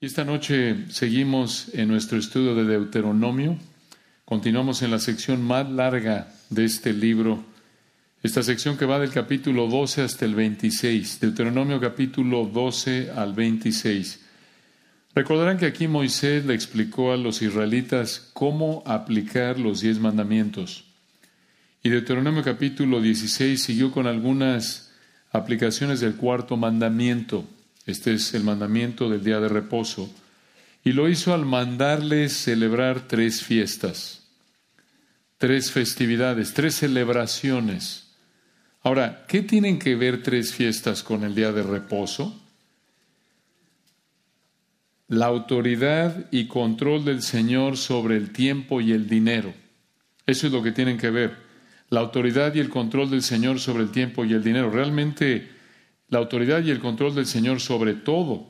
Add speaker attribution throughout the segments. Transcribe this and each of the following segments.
Speaker 1: Y esta noche seguimos en nuestro estudio de Deuteronomio. Continuamos en la sección más larga de este libro, esta sección que va del capítulo 12 hasta el 26, Deuteronomio capítulo 12 al 26. Recordarán que aquí Moisés le explicó a los israelitas cómo aplicar los diez mandamientos. Y Deuteronomio capítulo 16 siguió con algunas aplicaciones del cuarto mandamiento este es el mandamiento del día de reposo. Y lo hizo al mandarles celebrar tres fiestas, tres festividades, tres celebraciones. Ahora, ¿qué tienen que ver tres fiestas con el día de reposo? La autoridad y control del Señor sobre el tiempo y el dinero. Eso es lo que tienen que ver. La autoridad y el control del Señor sobre el tiempo y el dinero. Realmente la autoridad y el control del Señor sobre todo.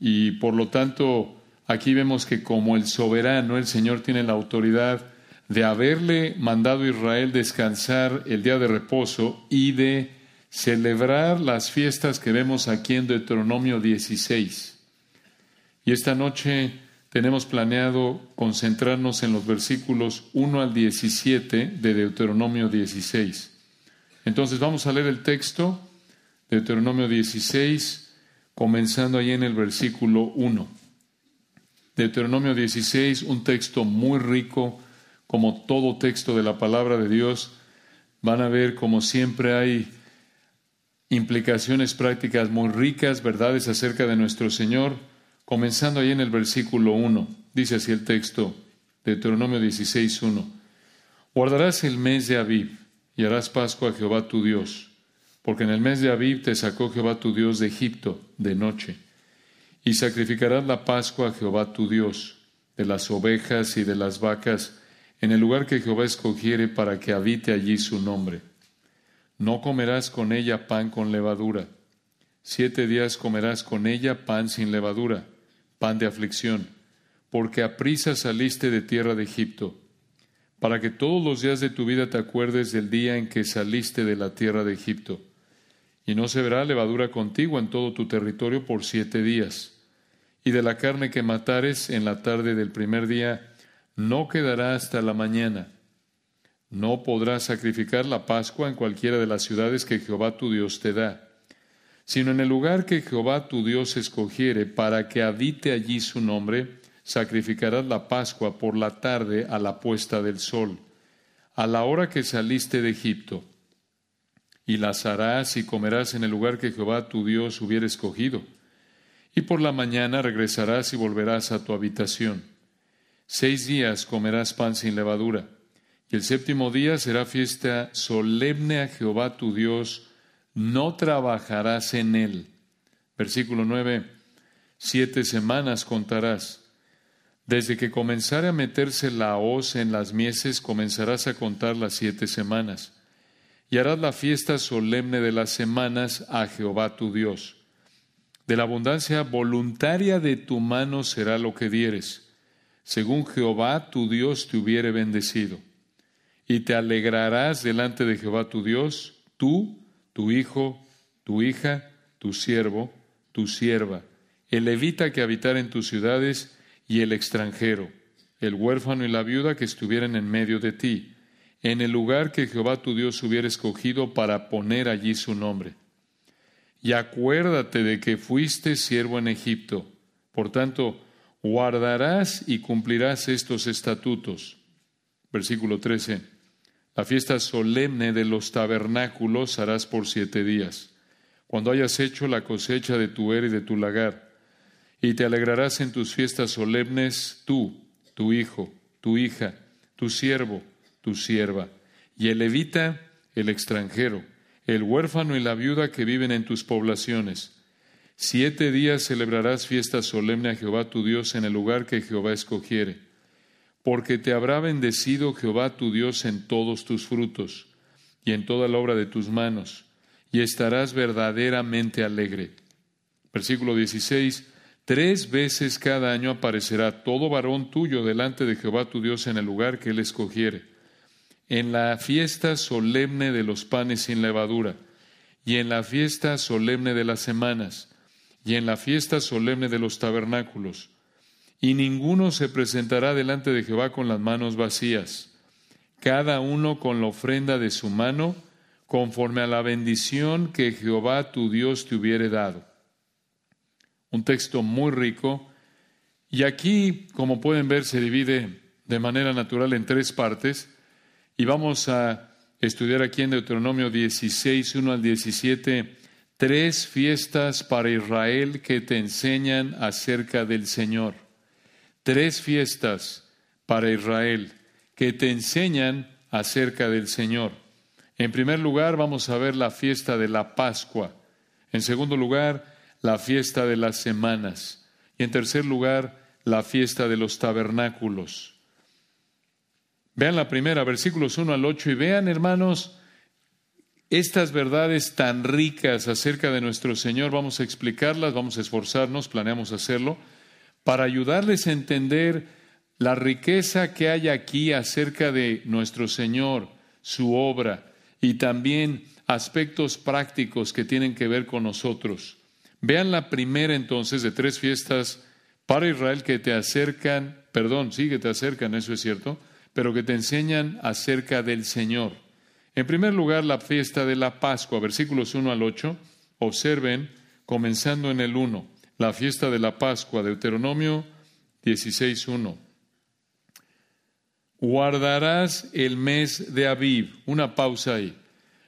Speaker 1: Y por lo tanto, aquí vemos que como el soberano, el Señor tiene la autoridad de haberle mandado a Israel descansar el día de reposo y de celebrar las fiestas que vemos aquí en Deuteronomio 16. Y esta noche tenemos planeado concentrarnos en los versículos 1 al 17 de Deuteronomio 16. Entonces vamos a leer el texto Deuteronomio 16, comenzando ahí en el versículo 1. Deuteronomio 16, un texto muy rico, como todo texto de la palabra de Dios. Van a ver, como siempre, hay implicaciones prácticas muy ricas, verdades acerca de nuestro Señor, comenzando ahí en el versículo 1. Dice así el texto, Deuteronomio 16, 1. Guardarás el mes de Aviv y harás Pascua a Jehová tu Dios porque en el mes de Abib te sacó Jehová tu Dios de Egipto de noche, y sacrificarás la Pascua a Jehová tu Dios, de las ovejas y de las vacas, en el lugar que Jehová escogiere para que habite allí su nombre. No comerás con ella pan con levadura. Siete días comerás con ella pan sin levadura, pan de aflicción, porque a prisa saliste de tierra de Egipto, para que todos los días de tu vida te acuerdes del día en que saliste de la tierra de Egipto y no se verá levadura contigo en todo tu territorio por siete días. Y de la carne que matares en la tarde del primer día, no quedará hasta la mañana. No podrás sacrificar la Pascua en cualquiera de las ciudades que Jehová tu Dios te da, sino en el lugar que Jehová tu Dios escogiere para que habite allí su nombre, sacrificarás la Pascua por la tarde a la puesta del sol, a la hora que saliste de Egipto y las harás y comerás en el lugar que Jehová tu Dios hubiera escogido. Y por la mañana regresarás y volverás a tu habitación. Seis días comerás pan sin levadura, y el séptimo día será fiesta solemne a Jehová tu Dios, no trabajarás en él. Versículo 9. Siete semanas contarás. Desde que comenzare a meterse la hoz en las mieses, comenzarás a contar las siete semanas y harás la fiesta solemne de las semanas a Jehová tu Dios. De la abundancia voluntaria de tu mano será lo que dieres, según Jehová tu Dios te hubiere bendecido. Y te alegrarás delante de Jehová tu Dios, tú, tu hijo, tu hija, tu siervo, tu sierva, el levita que habitara en tus ciudades y el extranjero, el huérfano y la viuda que estuvieran en medio de ti en el lugar que Jehová tu Dios hubiera escogido para poner allí su nombre. Y acuérdate de que fuiste siervo en Egipto. Por tanto, guardarás y cumplirás estos estatutos. Versículo 13. La fiesta solemne de los tabernáculos harás por siete días, cuando hayas hecho la cosecha de tu era y de tu lagar. Y te alegrarás en tus fiestas solemnes tú, tu hijo, tu hija, tu siervo, tu sierva, y el levita, el extranjero, el huérfano y la viuda que viven en tus poblaciones. Siete días celebrarás fiesta solemne a Jehová tu Dios en el lugar que Jehová escogiere, porque te habrá bendecido Jehová tu Dios en todos tus frutos y en toda la obra de tus manos, y estarás verdaderamente alegre. Versículo 16. Tres veces cada año aparecerá todo varón tuyo delante de Jehová tu Dios en el lugar que él escogiere en la fiesta solemne de los panes sin levadura, y en la fiesta solemne de las semanas, y en la fiesta solemne de los tabernáculos. Y ninguno se presentará delante de Jehová con las manos vacías, cada uno con la ofrenda de su mano, conforme a la bendición que Jehová tu Dios te hubiere dado. Un texto muy rico, y aquí, como pueden ver, se divide de manera natural en tres partes, y vamos a estudiar aquí en Deuteronomio 16, 1 al 17, tres fiestas para Israel que te enseñan acerca del Señor. Tres fiestas para Israel que te enseñan acerca del Señor. En primer lugar, vamos a ver la fiesta de la Pascua. En segundo lugar, la fiesta de las semanas. Y en tercer lugar, la fiesta de los tabernáculos. Vean la primera, versículos 1 al 8, y vean, hermanos, estas verdades tan ricas acerca de nuestro Señor, vamos a explicarlas, vamos a esforzarnos, planeamos hacerlo, para ayudarles a entender la riqueza que hay aquí acerca de nuestro Señor, su obra, y también aspectos prácticos que tienen que ver con nosotros. Vean la primera entonces de tres fiestas para Israel que te acercan, perdón, sí que te acercan, eso es cierto, pero que te enseñan acerca del Señor. En primer lugar, la fiesta de la Pascua, versículos 1 al 8. Observen, comenzando en el 1, la fiesta de la Pascua, Deuteronomio 16, 1. Guardarás el mes de Aviv. Una pausa ahí.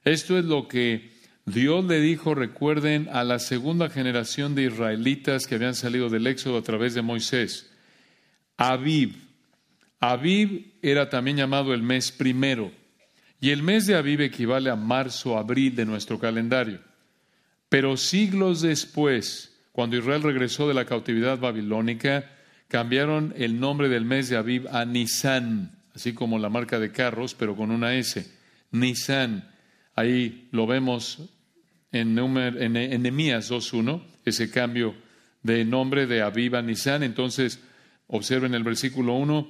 Speaker 1: Esto es lo que Dios le dijo, recuerden, a la segunda generación de israelitas que habían salido del Éxodo a través de Moisés. Aviv. Aviv era también llamado el mes primero. Y el mes de Aviv equivale a marzo, abril de nuestro calendario. Pero siglos después, cuando Israel regresó de la cautividad babilónica, cambiaron el nombre del mes de Aviv a Nisan, así como la marca de carros, pero con una S. Nisan. Ahí lo vemos en, en, en Nehemías 2.1, ese cambio de nombre de Aviv a Nisan. Entonces, observen el versículo 1,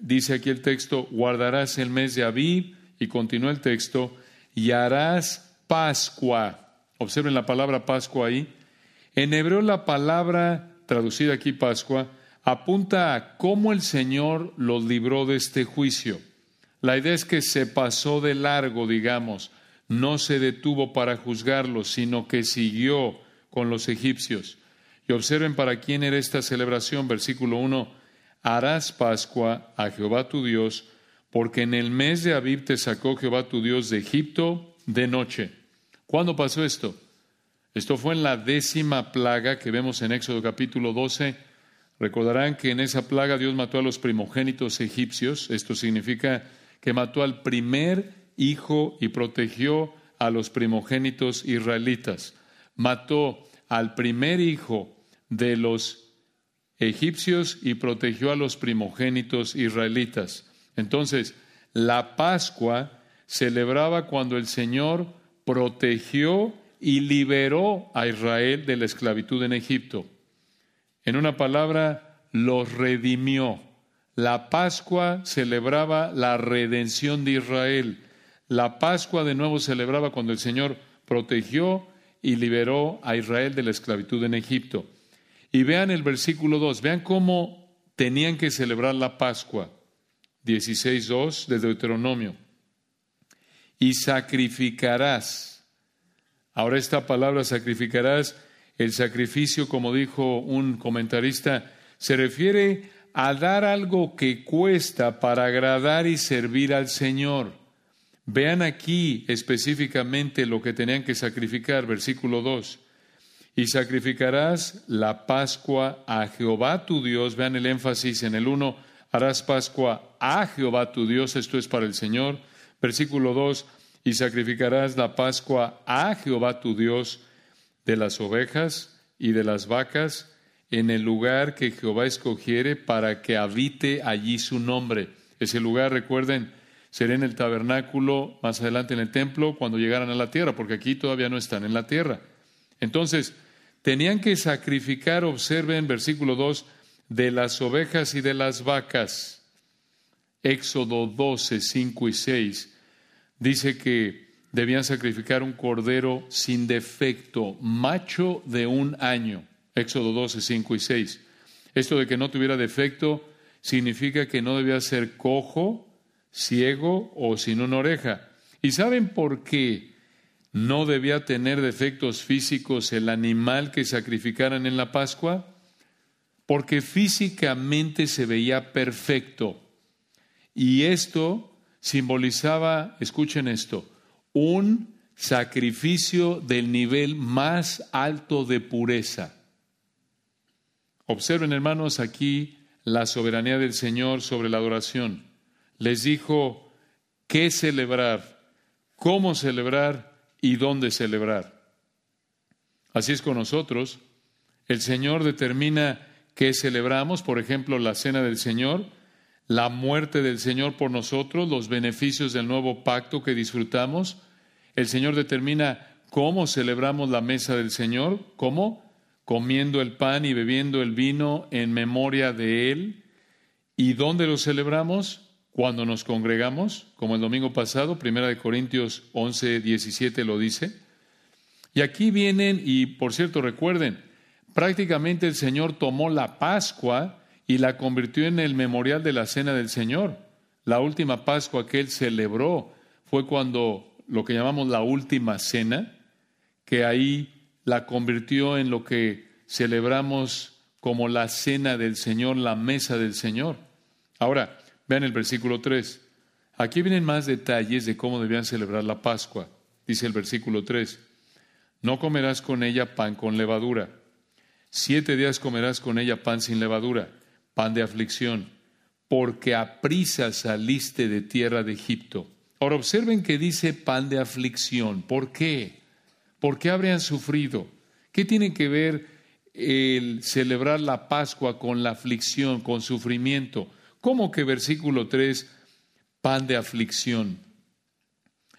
Speaker 1: dice aquí el texto, guardarás el mes de Aviv, y continúa el texto, y harás Pascua. Observen la palabra Pascua ahí. En hebreo la palabra traducida aquí Pascua apunta a cómo el Señor los libró de este juicio. La idea es que se pasó de largo, digamos, no se detuvo para juzgarlos, sino que siguió con los egipcios. Y observen para quién era esta celebración, versículo 1, harás Pascua a Jehová tu Dios, porque en el mes de Abib te sacó Jehová tu Dios de Egipto de noche. ¿Cuándo pasó esto? Esto fue en la décima plaga que vemos en Éxodo capítulo 12. Recordarán que en esa plaga Dios mató a los primogénitos egipcios. Esto significa que mató al primer hijo y protegió a los primogénitos israelitas. Mató al primer hijo de los egipcios y protegió a los primogénitos israelitas. Entonces, la Pascua celebraba cuando el Señor protegió y liberó a Israel de la esclavitud en Egipto. En una palabra, los redimió. La Pascua celebraba la redención de Israel. La Pascua de nuevo celebraba cuando el Señor protegió y liberó a Israel de la esclavitud en Egipto. Y vean el versículo 2, vean cómo tenían que celebrar la Pascua. 16.2 de Deuteronomio. Y sacrificarás. Ahora esta palabra sacrificarás, el sacrificio, como dijo un comentarista, se refiere a dar algo que cuesta para agradar y servir al Señor. Vean aquí específicamente lo que tenían que sacrificar, versículo 2 y sacrificarás la Pascua a Jehová tu Dios. Vean el énfasis en el uno, harás Pascua a Jehová tu Dios, esto es para el Señor. Versículo 2, y sacrificarás la Pascua a Jehová tu Dios de las ovejas y de las vacas en el lugar que Jehová escogiere para que habite allí su nombre. Ese lugar, recuerden, será en el tabernáculo, más adelante en el templo, cuando llegaran a la tierra, porque aquí todavía no están en la tierra. Entonces, tenían que sacrificar, observen versículo 2, de las ovejas y de las vacas. Éxodo 12, 5 y 6 dice que debían sacrificar un cordero sin defecto, macho de un año. Éxodo 12, 5 y 6. Esto de que no tuviera defecto significa que no debía ser cojo, ciego o sin una oreja. ¿Y saben por qué no debía tener defectos físicos el animal que sacrificaran en la Pascua? Porque físicamente se veía perfecto. Y esto simbolizaba, escuchen esto, un sacrificio del nivel más alto de pureza. Observen, hermanos, aquí la soberanía del Señor sobre la adoración. Les dijo qué celebrar, cómo celebrar y dónde celebrar. Así es con nosotros. El Señor determina qué celebramos, por ejemplo, la cena del Señor, la muerte del Señor por nosotros, los beneficios del nuevo pacto que disfrutamos. El Señor determina cómo celebramos la mesa del Señor, cómo comiendo el pan y bebiendo el vino en memoria de Él. ¿Y dónde lo celebramos? Cuando nos congregamos, como el domingo pasado, Primera de Corintios 11, 17 lo dice. Y aquí vienen, y por cierto, recuerden, prácticamente el Señor tomó la Pascua y la convirtió en el memorial de la Cena del Señor. La última Pascua que Él celebró fue cuando lo que llamamos la última cena, que ahí la convirtió en lo que celebramos como la cena del Señor, la mesa del Señor. Ahora, vean el versículo 3. Aquí vienen más detalles de cómo debían celebrar la Pascua. Dice el versículo 3. No comerás con ella pan con levadura. Siete días comerás con ella pan sin levadura, pan de aflicción, porque a prisa saliste de tierra de Egipto. Ahora observen que dice pan de aflicción. ¿Por qué? ¿Por qué habrían sufrido? ¿Qué tiene que ver el celebrar la Pascua con la aflicción, con sufrimiento? ¿Cómo que versículo 3, pan de aflicción?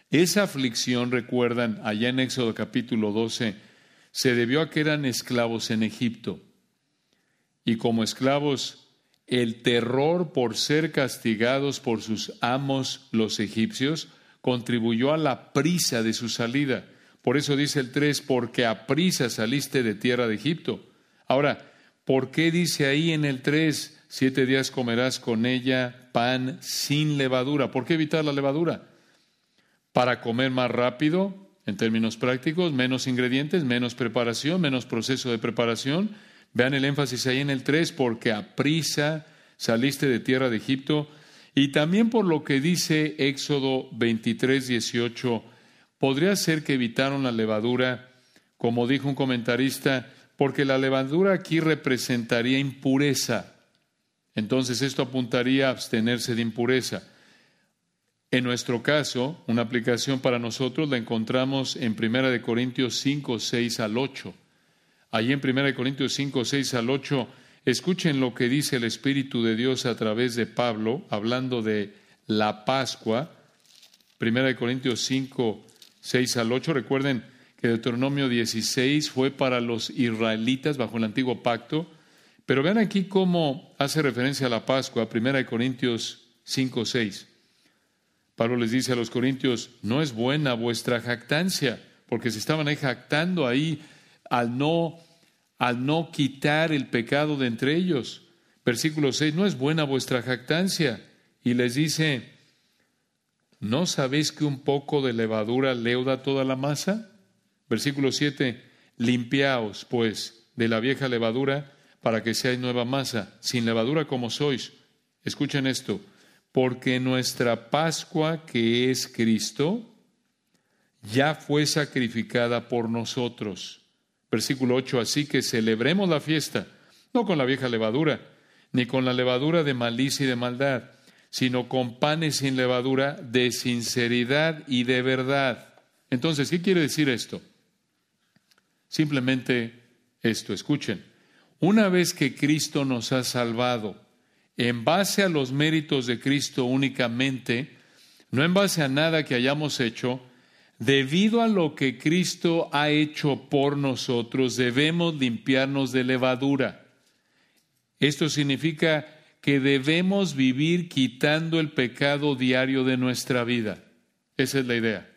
Speaker 1: Esa aflicción, recuerdan, allá en Éxodo capítulo 12, se debió a que eran esclavos en Egipto. Y como esclavos, el terror por ser castigados por sus amos los egipcios contribuyó a la prisa de su salida. Por eso dice el 3, porque a prisa saliste de tierra de Egipto. Ahora, ¿por qué dice ahí en el 3, siete días comerás con ella pan sin levadura? ¿Por qué evitar la levadura? Para comer más rápido, en términos prácticos, menos ingredientes, menos preparación, menos proceso de preparación. Vean el énfasis ahí en el 3, porque a prisa saliste de tierra de Egipto. Y también por lo que dice Éxodo 23, 18, Podría ser que evitaron la levadura, como dijo un comentarista, porque la levadura aquí representaría impureza. Entonces esto apuntaría a abstenerse de impureza. En nuestro caso, una aplicación para nosotros la encontramos en 1 de Corintios 5, 6 al 8. Allí en 1 de Corintios 5, 6 al 8, escuchen lo que dice el Espíritu de Dios a través de Pablo, hablando de la Pascua. 1 de Corintios 5, 6 al 8. Recuerden que Deuteronomio 16 fue para los israelitas bajo el antiguo pacto, pero vean aquí cómo hace referencia a la Pascua, 1 Corintios 5, 6. Pablo les dice a los corintios, no es buena vuestra jactancia, porque se estaban jactando ahí al no, al no quitar el pecado de entre ellos. Versículo 6, no es buena vuestra jactancia. Y les dice, ¿No sabéis que un poco de levadura leuda toda la masa? Versículo 7. Limpiaos, pues, de la vieja levadura para que seáis nueva masa, sin levadura como sois. Escuchen esto. Porque nuestra Pascua, que es Cristo, ya fue sacrificada por nosotros. Versículo 8. Así que celebremos la fiesta, no con la vieja levadura, ni con la levadura de malicia y de maldad sino con panes sin levadura de sinceridad y de verdad. Entonces, ¿qué quiere decir esto? Simplemente esto, escuchen. Una vez que Cristo nos ha salvado, en base a los méritos de Cristo únicamente, no en base a nada que hayamos hecho, debido a lo que Cristo ha hecho por nosotros, debemos limpiarnos de levadura. Esto significa que debemos vivir quitando el pecado diario de nuestra vida. Esa es la idea.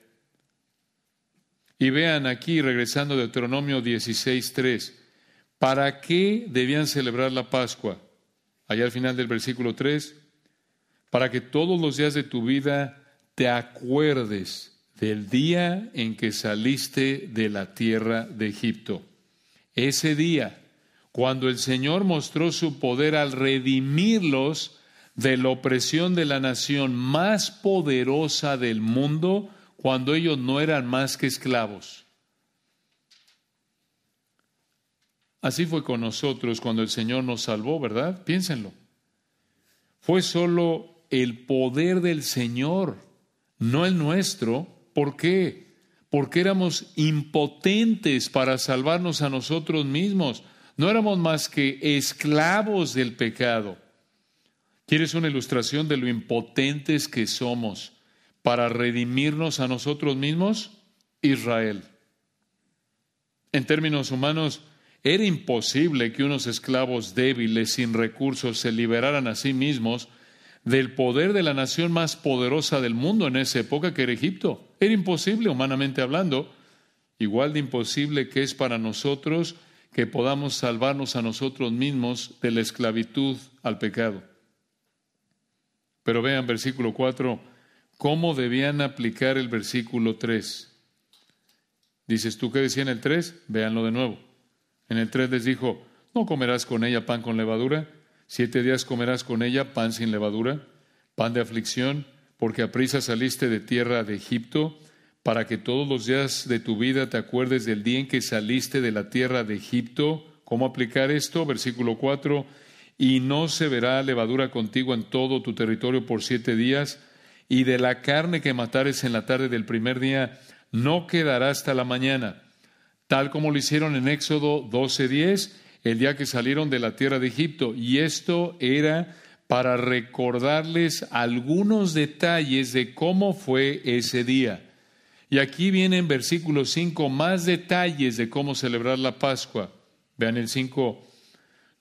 Speaker 1: Y vean aquí, regresando de Deuteronomio 16.3, ¿para qué debían celebrar la Pascua? Allá al final del versículo 3, para que todos los días de tu vida te acuerdes del día en que saliste de la tierra de Egipto. Ese día, cuando el Señor mostró su poder al redimirlos de la opresión de la nación más poderosa del mundo, cuando ellos no eran más que esclavos. Así fue con nosotros cuando el Señor nos salvó, ¿verdad? Piénsenlo. Fue solo el poder del Señor, no el nuestro. ¿Por qué? Porque éramos impotentes para salvarnos a nosotros mismos. No éramos más que esclavos del pecado. ¿Quieres una ilustración de lo impotentes que somos? para redimirnos a nosotros mismos? Israel. En términos humanos, era imposible que unos esclavos débiles, sin recursos, se liberaran a sí mismos del poder de la nación más poderosa del mundo en esa época, que era Egipto. Era imposible, humanamente hablando, igual de imposible que es para nosotros que podamos salvarnos a nosotros mismos de la esclavitud al pecado. Pero vean versículo 4, cómo debían aplicar el versículo 3. Dices, ¿tú qué decía en el 3? Véanlo de nuevo. En el 3 les dijo, no comerás con ella pan con levadura, siete días comerás con ella pan sin levadura, pan de aflicción, porque a prisa saliste de tierra de Egipto, para que todos los días de tu vida te acuerdes del día en que saliste de la tierra de Egipto. ¿Cómo aplicar esto? Versículo 4, y no se verá levadura contigo en todo tu territorio por siete días, y de la carne que matares en la tarde del primer día no quedará hasta la mañana, tal como lo hicieron en Éxodo 12:10, el día que salieron de la tierra de Egipto. Y esto era para recordarles algunos detalles de cómo fue ese día. Y aquí viene en versículo 5 más detalles de cómo celebrar la Pascua. Vean el 5.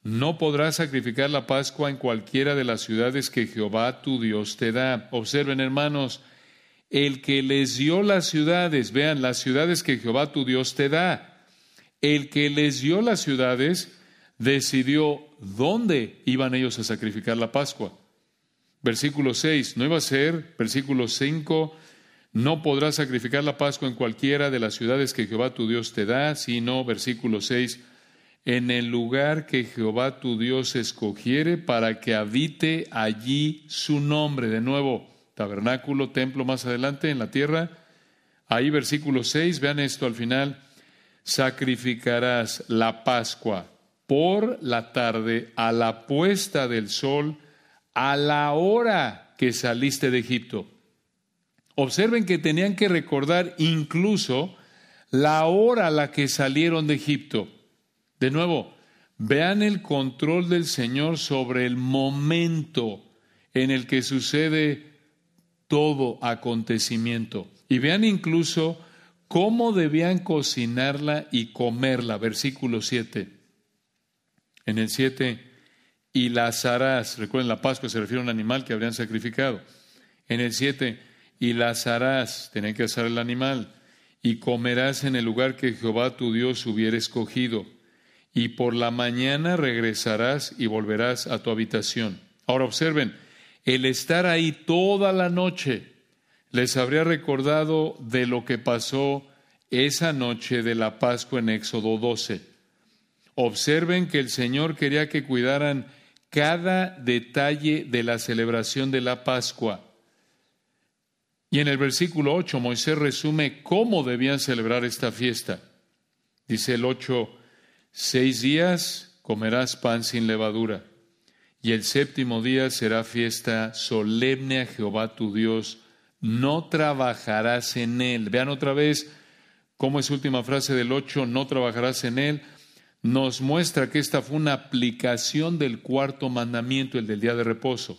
Speaker 1: No podrás sacrificar la Pascua en cualquiera de las ciudades que Jehová tu Dios te da. Observen, hermanos, el que les dio las ciudades, vean, las ciudades que Jehová tu Dios te da. El que les dio las ciudades decidió dónde iban ellos a sacrificar la Pascua. Versículo 6, no iba a ser, versículo 5, no podrás sacrificar la Pascua en cualquiera de las ciudades que Jehová tu Dios te da, sino, versículo 6, en el lugar que Jehová tu Dios escogiere para que habite allí su nombre. De nuevo, tabernáculo, templo más adelante en la tierra. Ahí versículo 6, vean esto al final, sacrificarás la Pascua por la tarde a la puesta del sol a la hora que saliste de Egipto. Observen que tenían que recordar incluso la hora a la que salieron de Egipto. De nuevo, vean el control del Señor sobre el momento en el que sucede todo acontecimiento. Y vean incluso cómo debían cocinarla y comerla. Versículo 7. En el 7, y las harás. Recuerden, la Pascua se refiere a un animal que habrían sacrificado. En el 7, y las harás. Tienen que asar el animal. Y comerás en el lugar que Jehová tu Dios hubiera escogido y por la mañana regresarás y volverás a tu habitación. Ahora observen, el estar ahí toda la noche les habría recordado de lo que pasó esa noche de la Pascua en Éxodo 12. Observen que el Señor quería que cuidaran cada detalle de la celebración de la Pascua. Y en el versículo 8 Moisés resume cómo debían celebrar esta fiesta. Dice el 8, Seis días comerás pan sin levadura, y el séptimo día será fiesta solemne a Jehová tu Dios. No trabajarás en él. Vean otra vez cómo es última frase del ocho, no trabajarás en él. Nos muestra que esta fue una aplicación del cuarto mandamiento, el del día de reposo.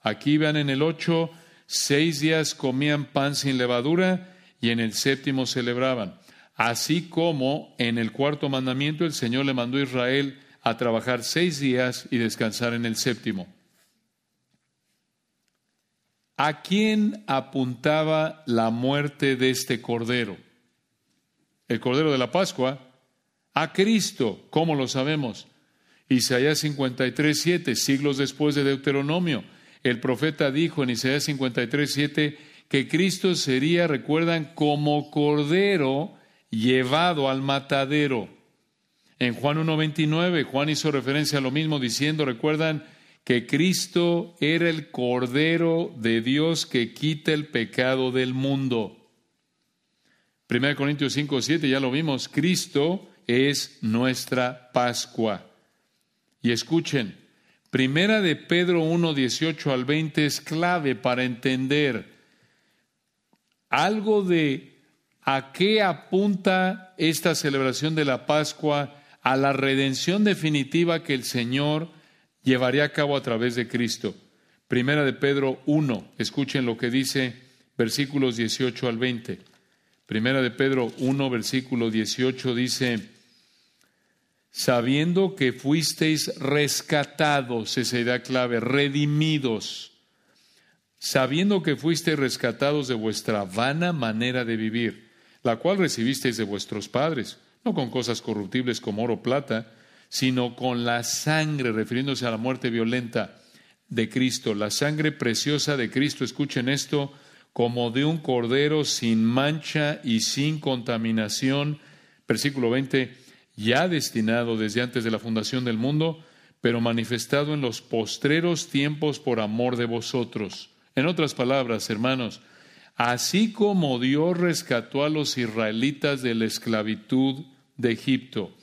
Speaker 1: Aquí vean en el ocho, seis días comían pan sin levadura y en el séptimo celebraban. Así como en el cuarto mandamiento el Señor le mandó a Israel a trabajar seis días y descansar en el séptimo. ¿A quién apuntaba la muerte de este cordero? el Cordero de la Pascua? A Cristo. ¿Cómo lo sabemos? Isaías 53, 7, siglos después de Deuteronomio. El profeta dijo en Isaías 53, 7 que Cristo sería, recuerdan, como cordero llevado al matadero. En Juan 1.29, Juan hizo referencia a lo mismo diciendo, recuerdan, que Cristo era el Cordero de Dios que quita el pecado del mundo. 1 Corintios 5, 7, ya lo vimos, Cristo es nuestra Pascua. Y escuchen, Primera de Pedro 1, 18 al 20 es clave para entender algo de a qué apunta esta celebración de la Pascua, a la redención definitiva que el Señor llevaría a cabo a través de Cristo. Primera de Pedro 1, escuchen lo que dice versículos 18 al 20. Primera de Pedro 1, versículo 18 dice, sabiendo que fuisteis rescatados, esa idea clave, redimidos, sabiendo que fuisteis rescatados de vuestra vana manera de vivir, la cual recibisteis de vuestros padres, no con cosas corruptibles como oro o plata, sino con la sangre, refiriéndose a la muerte violenta de Cristo, la sangre preciosa de Cristo, escuchen esto, como de un cordero sin mancha y sin contaminación, versículo 20, ya destinado desde antes de la fundación del mundo, pero manifestado en los postreros tiempos por amor de vosotros. En otras palabras, hermanos, así como Dios rescató a los israelitas de la esclavitud de Egipto,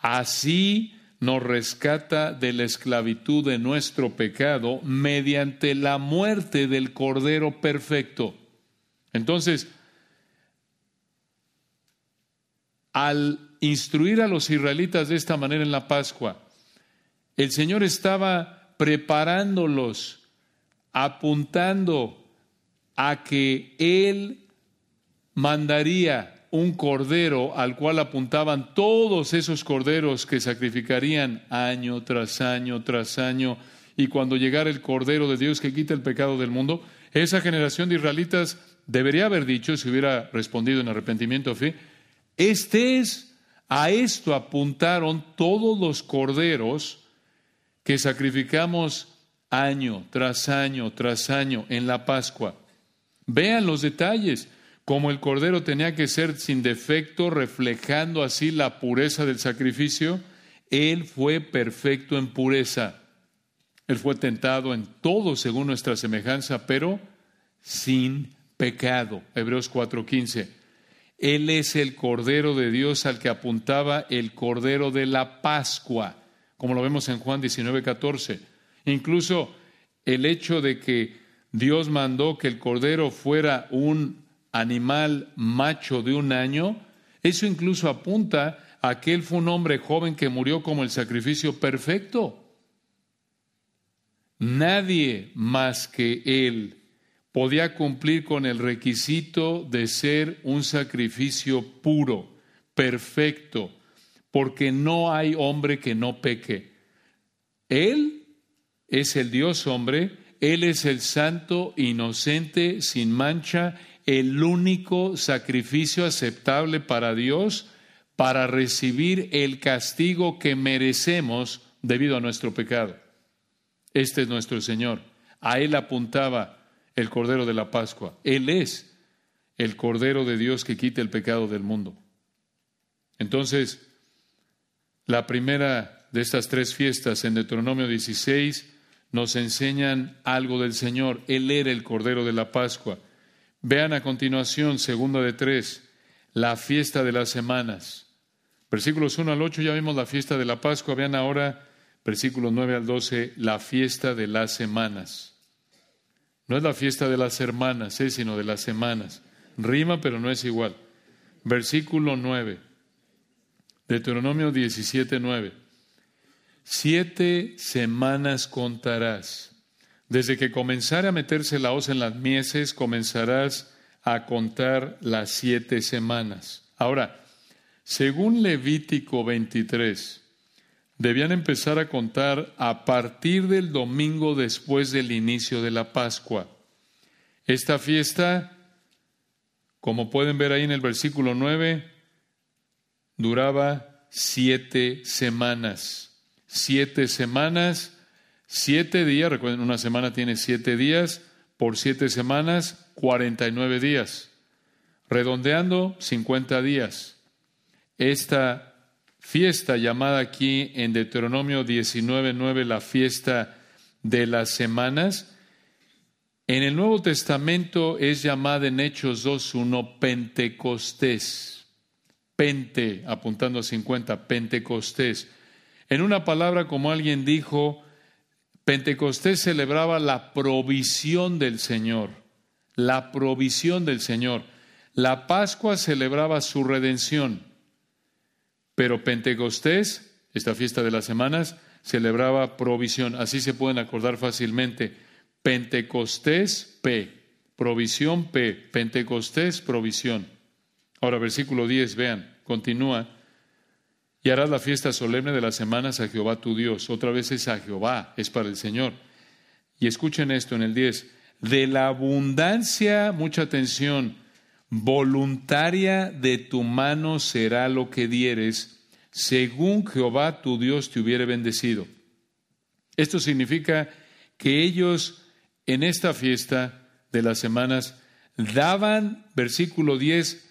Speaker 1: Así nos rescata de la esclavitud de nuestro pecado mediante la muerte del Cordero perfecto. Entonces, al instruir a los israelitas de esta manera en la Pascua, el Señor estaba preparándolos, apuntando a que Él mandaría un cordero al cual apuntaban todos esos corderos que sacrificarían año tras año tras año. Y cuando llegara el cordero de Dios que quita el pecado del mundo, esa generación de israelitas debería haber dicho, si hubiera respondido en arrepentimiento o fe, este es, a esto apuntaron todos los corderos que sacrificamos año tras año tras año en la Pascua. Vean los detalles como el cordero tenía que ser sin defecto, reflejando así la pureza del sacrificio, Él fue perfecto en pureza. Él fue tentado en todo según nuestra semejanza, pero sin pecado. Hebreos 4:15. Él es el Cordero de Dios al que apuntaba el Cordero de la Pascua, como lo vemos en Juan 19:14. Incluso el hecho de que Dios mandó que el Cordero fuera un animal macho de un año, eso incluso apunta a que él fue un hombre joven que murió como el sacrificio perfecto. Nadie más que él podía cumplir con el requisito de ser un sacrificio puro, perfecto, porque no hay hombre que no peque. Él es el Dios hombre, Él es el santo, inocente, sin mancha, el único sacrificio aceptable para Dios para recibir el castigo que merecemos debido a nuestro pecado. Este es nuestro Señor. A Él apuntaba el Cordero de la Pascua. Él es el Cordero de Dios que quita el pecado del mundo. Entonces, la primera de estas tres fiestas en Deuteronomio 16 nos enseñan algo del Señor. Él era el Cordero de la Pascua. Vean a continuación, segunda de tres, la fiesta de las semanas. Versículos 1 al 8 ya vimos la fiesta de la Pascua. Vean ahora, versículos 9 al 12, la fiesta de las semanas. No es la fiesta de las hermanas, ¿eh? sino de las semanas. Rima, pero no es igual. Versículo 9, Deuteronomio 17, 9. Siete semanas contarás desde que comenzare a meterse la hoz en las mieses, comenzarás a contar las siete semanas. Ahora, según Levítico 23, debían empezar a contar a partir del domingo después del inicio de la Pascua. Esta fiesta, como pueden ver ahí en el versículo 9, duraba siete semanas. Siete semanas, siete días, recuerden, una semana tiene siete días, por siete semanas, cuarenta y nueve días. Redondeando, cincuenta días. Esta fiesta llamada aquí en Deuteronomio 19.9 la fiesta de las semanas, en el Nuevo Testamento es llamada en Hechos 2.1 Pentecostés. Pente, apuntando a 50, Pentecostés. En una palabra, como alguien dijo, Pentecostés celebraba la provisión del Señor, la provisión del Señor. La Pascua celebraba su redención, pero Pentecostés, esta fiesta de las semanas, celebraba provisión. Así se pueden acordar fácilmente. Pentecostés, P. Provisión, P. Pentecostés, provisión. Ahora, versículo 10, vean, continúa. Y harás la fiesta solemne de las semanas a Jehová tu Dios. Otra vez es a Jehová, es para el Señor. Y escuchen esto en el 10. De la abundancia, mucha atención, voluntaria de tu mano será lo que dieres, según Jehová tu Dios te hubiere bendecido. Esto significa que ellos en esta fiesta de las semanas daban, versículo 10,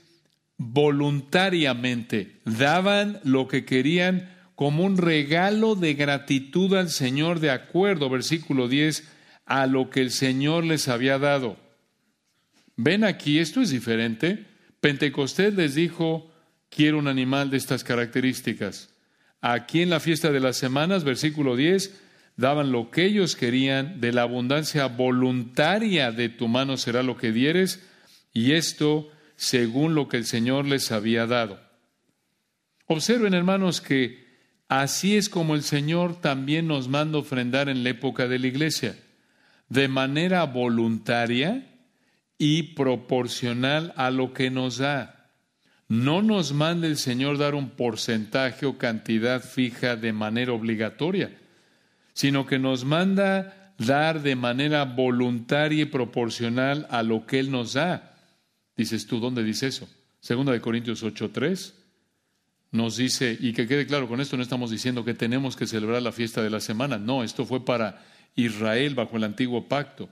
Speaker 1: voluntariamente, daban lo que querían como un regalo de gratitud al Señor, de acuerdo, versículo 10, a lo que el Señor les había dado. Ven aquí, esto es diferente. Pentecostés les dijo, quiero un animal de estas características. Aquí en la fiesta de las semanas, versículo 10, daban lo que ellos querían, de la abundancia voluntaria de tu mano será lo que dieres, y esto según lo que el Señor les había dado. Observen, hermanos, que así es como el Señor también nos manda ofrendar en la época de la iglesia, de manera voluntaria y proporcional a lo que nos da. No nos manda el Señor dar un porcentaje o cantidad fija de manera obligatoria, sino que nos manda dar de manera voluntaria y proporcional a lo que Él nos da. Dices tú, ¿dónde dice eso? Segunda de Corintios 8:3 nos dice, y que quede claro, con esto no estamos diciendo que tenemos que celebrar la fiesta de la semana, no, esto fue para Israel bajo el antiguo pacto.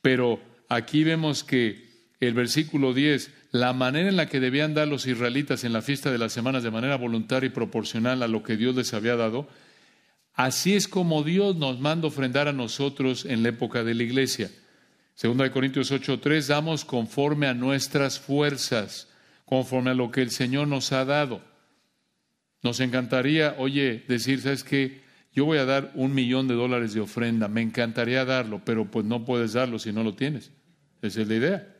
Speaker 1: Pero aquí vemos que el versículo 10, la manera en la que debían dar los israelitas en la fiesta de las semanas de manera voluntaria y proporcional a lo que Dios les había dado, así es como Dios nos manda ofrendar a nosotros en la época de la iglesia. Segunda de Corintios 8:3, damos conforme a nuestras fuerzas, conforme a lo que el Señor nos ha dado. Nos encantaría, oye, decir, ¿sabes qué? Yo voy a dar un millón de dólares de ofrenda, me encantaría darlo, pero pues no puedes darlo si no lo tienes. Esa es la idea.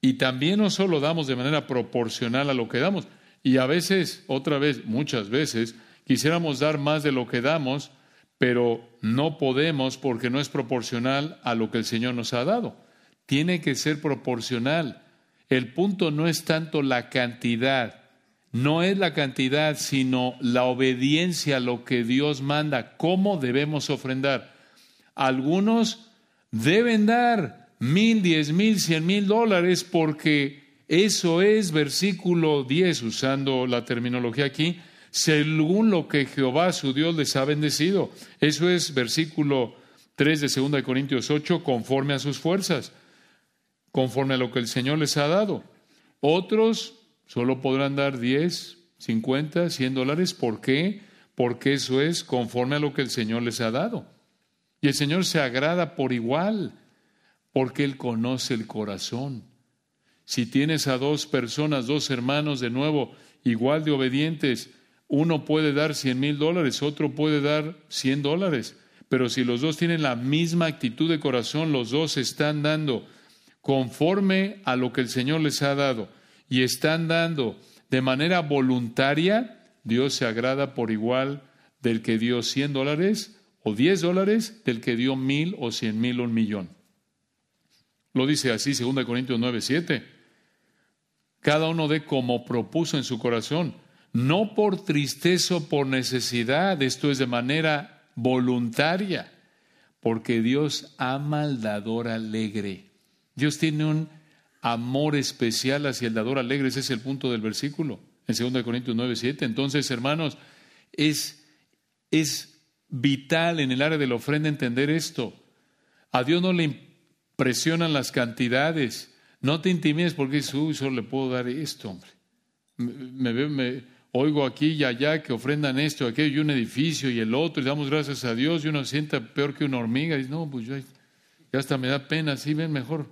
Speaker 1: Y también no solo damos de manera proporcional a lo que damos, y a veces, otra vez, muchas veces, quisiéramos dar más de lo que damos, pero no podemos porque no es proporcional a lo que el Señor nos ha dado. Tiene que ser proporcional. El punto no es tanto la cantidad, no es la cantidad, sino la obediencia a lo que Dios manda, cómo debemos ofrendar. Algunos deben dar mil, diez mil, cien mil dólares porque eso es versículo 10, usando la terminología aquí, según lo que Jehová su Dios les ha bendecido. Eso es versículo 3 de 2 de Corintios 8, conforme a sus fuerzas, conforme a lo que el Señor les ha dado. Otros solo podrán dar 10, 50, 100 dólares. ¿Por qué? Porque eso es conforme a lo que el Señor les ha dado. Y el Señor se agrada por igual, porque Él conoce el corazón. Si tienes a dos personas, dos hermanos de nuevo, igual de obedientes, uno puede dar 100 mil dólares, otro puede dar 100 dólares, pero si los dos tienen la misma actitud de corazón, los dos están dando conforme a lo que el Señor les ha dado y están dando de manera voluntaria, Dios se agrada por igual del que dio 100 dólares o 10 dólares, del que dio mil o cien mil o un millón. Lo dice así 2 Corintios 9, 7. Cada uno dé como propuso en su corazón no por tristeza o por necesidad, esto es de manera voluntaria, porque Dios ama al dador alegre. Dios tiene un amor especial hacia el dador alegre, ese es el punto del versículo. en 2 Corintios 9, 7. Entonces, hermanos, es, es vital en el área de la ofrenda entender esto. A Dios no le impresionan las cantidades. No te intimides porque uy, solo le puedo dar esto, hombre. Me, me, oigo aquí y allá que ofrendan esto, aquello y un edificio y el otro, y damos gracias a Dios y uno se sienta peor que una hormiga. Y dice, no, pues ya, ya hasta me da pena, sí, ven, mejor,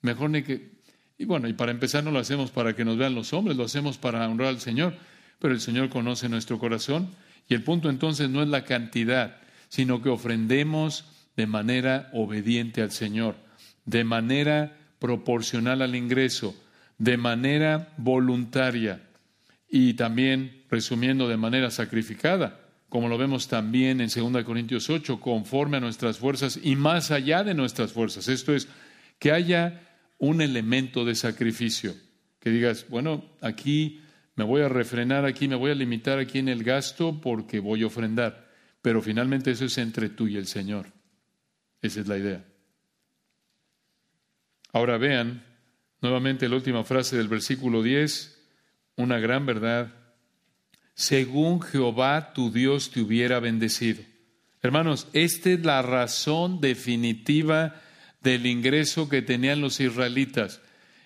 Speaker 1: mejor ni que... Y bueno, y para empezar no lo hacemos para que nos vean los hombres, lo hacemos para honrar al Señor, pero el Señor conoce nuestro corazón y el punto entonces no es la cantidad, sino que ofrendemos de manera obediente al Señor, de manera proporcional al ingreso, de manera voluntaria y también, resumiendo, de manera sacrificada, como lo vemos también en 2 Corintios 8, conforme a nuestras fuerzas y más allá de nuestras fuerzas. Esto es, que haya un elemento de sacrificio, que digas, bueno, aquí me voy a refrenar, aquí me voy a limitar aquí en el gasto porque voy a ofrendar, pero finalmente eso es entre tú y el Señor. Esa es la idea. Ahora vean nuevamente la última frase del versículo 10, una gran verdad. Según Jehová tu Dios te hubiera bendecido. Hermanos, esta es la razón definitiva del ingreso que tenían los israelitas.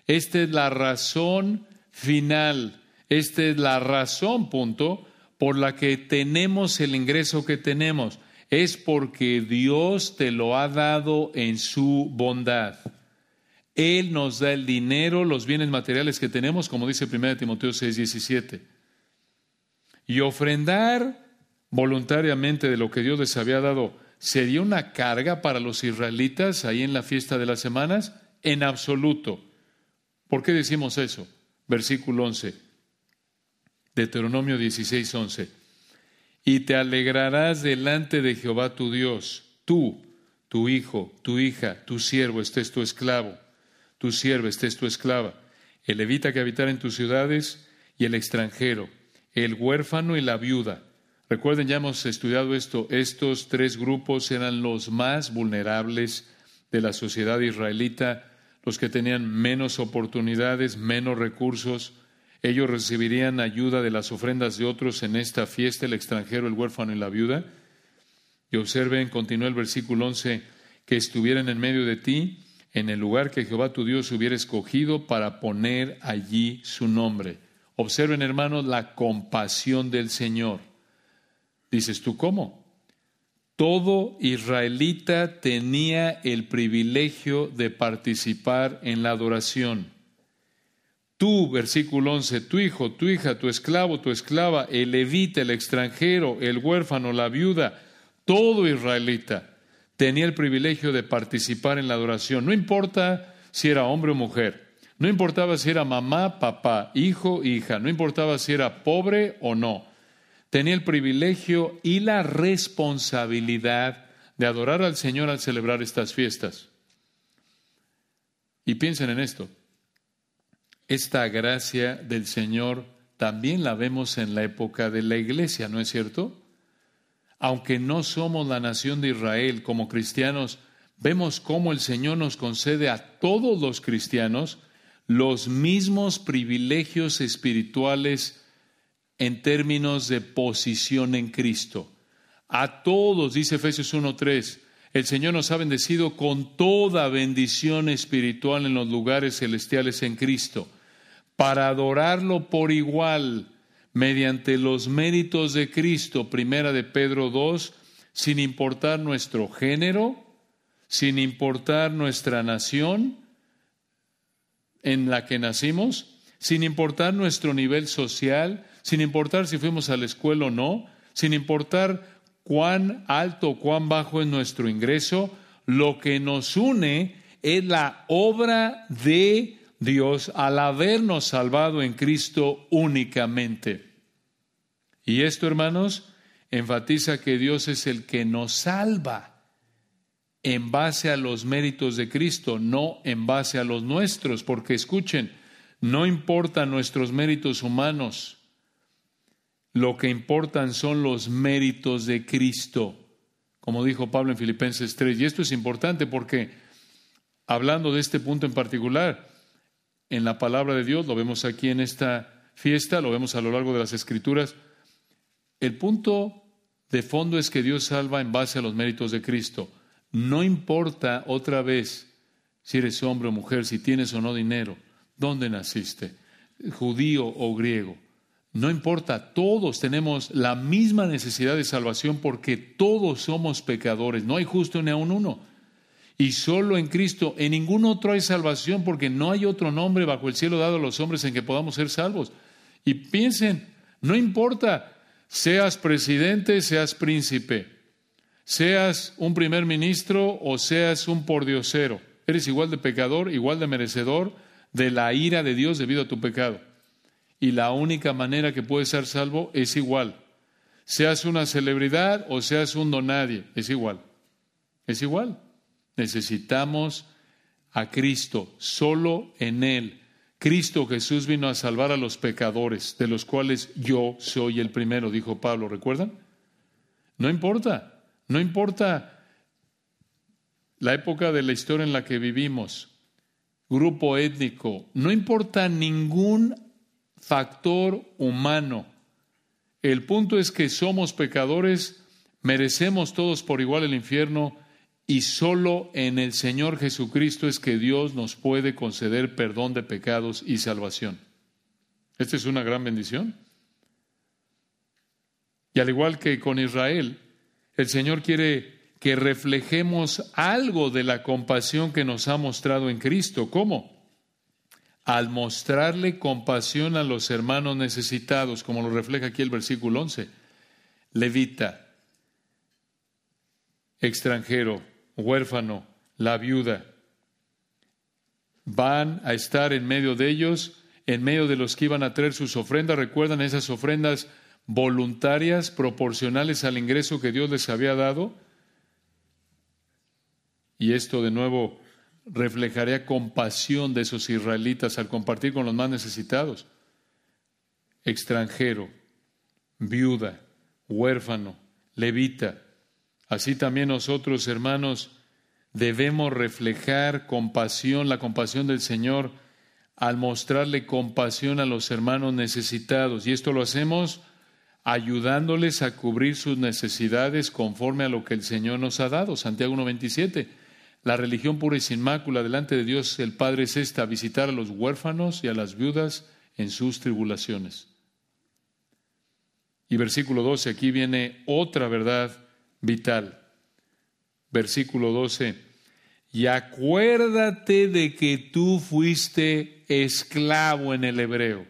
Speaker 1: Esta es la razón final. Esta es la razón, punto, por la que tenemos el ingreso que tenemos. Es porque Dios te lo ha dado en su bondad. Él nos da el dinero, los bienes materiales que tenemos, como dice 1 Timoteo 6, 17. Y ofrendar voluntariamente de lo que Dios les había dado, ¿sería una carga para los israelitas ahí en la fiesta de las semanas? En absoluto. ¿Por qué decimos eso? Versículo 11. Deuteronomio 16, 11. Y te alegrarás delante de Jehová tu Dios, tú, tu hijo, tu hija, tu siervo, este es tu esclavo tu sierva, esta es tu esclava, el levita que habitar en tus ciudades y el extranjero, el huérfano y la viuda. Recuerden, ya hemos estudiado esto, estos tres grupos eran los más vulnerables de la sociedad israelita, los que tenían menos oportunidades, menos recursos. Ellos recibirían ayuda de las ofrendas de otros en esta fiesta, el extranjero, el huérfano y la viuda. Y observen, continúa el versículo 11, que estuvieran en medio de ti en el lugar que Jehová tu Dios hubiera escogido para poner allí su nombre. Observen, hermanos, la compasión del Señor. Dices tú, ¿cómo? Todo israelita tenía el privilegio de participar en la adoración. Tú, versículo 11, tu hijo, tu hija, tu esclavo, tu esclava, el levita, el extranjero, el huérfano, la viuda, todo israelita tenía el privilegio de participar en la adoración. No importa si era hombre o mujer, no importaba si era mamá, papá, hijo, hija, no importaba si era pobre o no. Tenía el privilegio y la responsabilidad de adorar al Señor al celebrar estas fiestas. Y piensen en esto. Esta gracia del Señor también la vemos en la época de la iglesia, ¿no es cierto? Aunque no somos la nación de Israel como cristianos, vemos cómo el Señor nos concede a todos los cristianos los mismos privilegios espirituales en términos de posición en Cristo. A todos, dice Efesios 1.3, el Señor nos ha bendecido con toda bendición espiritual en los lugares celestiales en Cristo, para adorarlo por igual mediante los méritos de Cristo, primera de Pedro 2, sin importar nuestro género, sin importar nuestra nación en la que nacimos, sin importar nuestro nivel social, sin importar si fuimos a la escuela o no, sin importar cuán alto o cuán bajo es nuestro ingreso, lo que nos une es la obra de Dios al habernos salvado en Cristo únicamente. Y esto, hermanos, enfatiza que Dios es el que nos salva en base a los méritos de Cristo, no en base a los nuestros, porque escuchen, no importan nuestros méritos humanos, lo que importan son los méritos de Cristo, como dijo Pablo en Filipenses 3. Y esto es importante porque, hablando de este punto en particular, en la palabra de Dios, lo vemos aquí en esta fiesta, lo vemos a lo largo de las escrituras. El punto de fondo es que Dios salva en base a los méritos de Cristo. No importa otra vez si eres hombre o mujer, si tienes o no dinero, dónde naciste, judío o griego. No importa, todos tenemos la misma necesidad de salvación porque todos somos pecadores. No hay justo ni aun uno. Y solo en Cristo, en ningún otro hay salvación porque no hay otro nombre bajo el cielo dado a los hombres en que podamos ser salvos. Y piensen, no importa, seas presidente, seas príncipe, seas un primer ministro o seas un pordiosero, eres igual de pecador, igual de merecedor de la ira de Dios debido a tu pecado. Y la única manera que puedes ser salvo es igual. Seas una celebridad o seas un donadie, es igual. Es igual. Necesitamos a Cristo, solo en Él. Cristo Jesús vino a salvar a los pecadores, de los cuales yo soy el primero, dijo Pablo, ¿recuerdan? No importa, no importa la época de la historia en la que vivimos, grupo étnico, no importa ningún factor humano. El punto es que somos pecadores, merecemos todos por igual el infierno y solo en el Señor Jesucristo es que Dios nos puede conceder perdón de pecados y salvación. Esta es una gran bendición. Y al igual que con Israel, el Señor quiere que reflejemos algo de la compasión que nos ha mostrado en Cristo. ¿Cómo? Al mostrarle compasión a los hermanos necesitados, como lo refleja aquí el versículo 11. Levita, extranjero, huérfano, la viuda. Van a estar en medio de ellos, en medio de los que iban a traer sus ofrendas. Recuerdan esas ofrendas voluntarias, proporcionales al ingreso que Dios les había dado. Y esto de nuevo reflejaría compasión de esos israelitas al compartir con los más necesitados. Extranjero, viuda, huérfano, levita, Así también nosotros, hermanos, debemos reflejar compasión, la compasión del Señor, al mostrarle compasión a los hermanos necesitados. Y esto lo hacemos ayudándoles a cubrir sus necesidades conforme a lo que el Señor nos ha dado. Santiago 1.27. La religión pura y sin mácula delante de Dios el Padre es esta, visitar a los huérfanos y a las viudas en sus tribulaciones. Y versículo 12, aquí viene otra verdad vital. Versículo 12. Y acuérdate de que tú fuiste esclavo en el hebreo.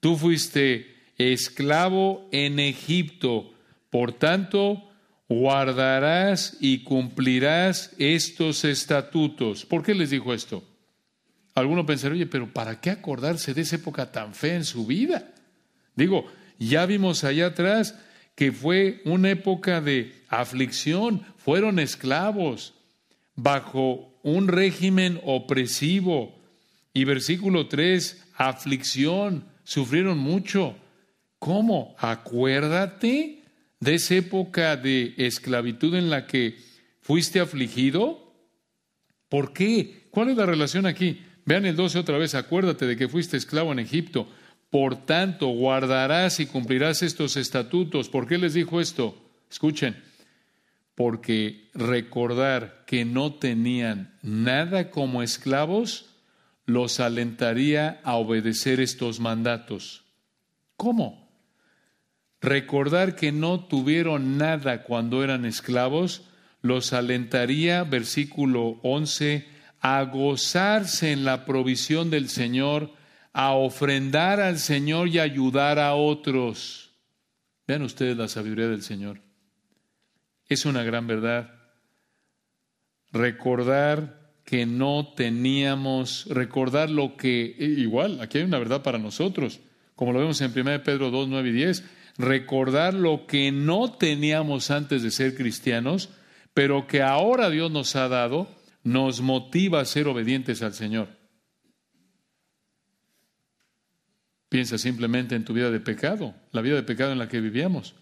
Speaker 1: Tú fuiste esclavo en Egipto. Por tanto, guardarás y cumplirás estos estatutos. ¿Por qué les dijo esto? Alguno pensará, oye, pero ¿para qué acordarse de esa época tan fea en su vida? Digo, ya vimos allá atrás que fue una época de aflicción, fueron esclavos bajo un régimen opresivo. Y versículo 3, aflicción, sufrieron mucho. ¿Cómo? Acuérdate de esa época de esclavitud en la que fuiste afligido. ¿Por qué? ¿Cuál es la relación aquí? Vean el 12 otra vez, acuérdate de que fuiste esclavo en Egipto. Por tanto, guardarás y cumplirás estos estatutos. ¿Por qué les dijo esto? Escuchen, porque recordar que no tenían nada como esclavos los alentaría a obedecer estos mandatos. ¿Cómo? Recordar que no tuvieron nada cuando eran esclavos los alentaría, versículo 11, a gozarse en la provisión del Señor a ofrendar al Señor y ayudar a otros. Vean ustedes la sabiduría del Señor. Es una gran verdad. Recordar que no teníamos, recordar lo que, e, igual, aquí hay una verdad para nosotros, como lo vemos en 1 Pedro 2, 9 y 10, recordar lo que no teníamos antes de ser cristianos, pero que ahora Dios nos ha dado, nos motiva a ser obedientes al Señor. Piensa simplemente en tu vida de pecado, la vida de pecado en la que vivíamos.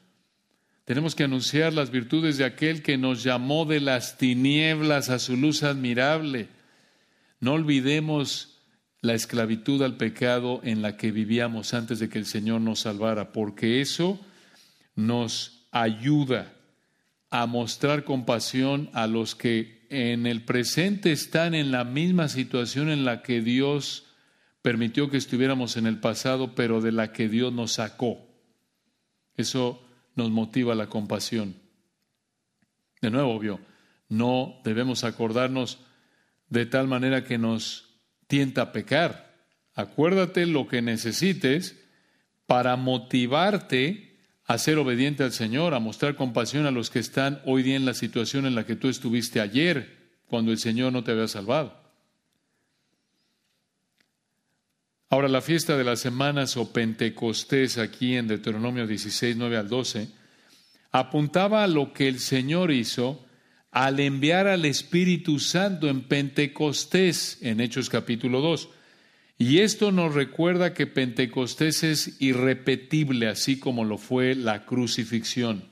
Speaker 1: Tenemos que anunciar las virtudes de aquel que nos llamó de las tinieblas a su luz admirable. No olvidemos la esclavitud al pecado en la que vivíamos antes de que el Señor nos salvara, porque eso nos ayuda a mostrar compasión a los que en el presente están en la misma situación en la que Dios permitió que estuviéramos en el pasado, pero de la que Dios nos sacó. Eso nos motiva la compasión. De nuevo, obvio, no debemos acordarnos de tal manera que nos tienta a pecar. Acuérdate lo que necesites para motivarte a ser obediente al Señor, a mostrar compasión a los que están hoy día en la situación en la que tú estuviste ayer, cuando el Señor no te había salvado. Ahora, la fiesta de las semanas o Pentecostés aquí en Deuteronomio 16, 9 al 12, apuntaba a lo que el Señor hizo al enviar al Espíritu Santo en Pentecostés, en Hechos capítulo 2. Y esto nos recuerda que Pentecostés es irrepetible, así como lo fue la crucifixión.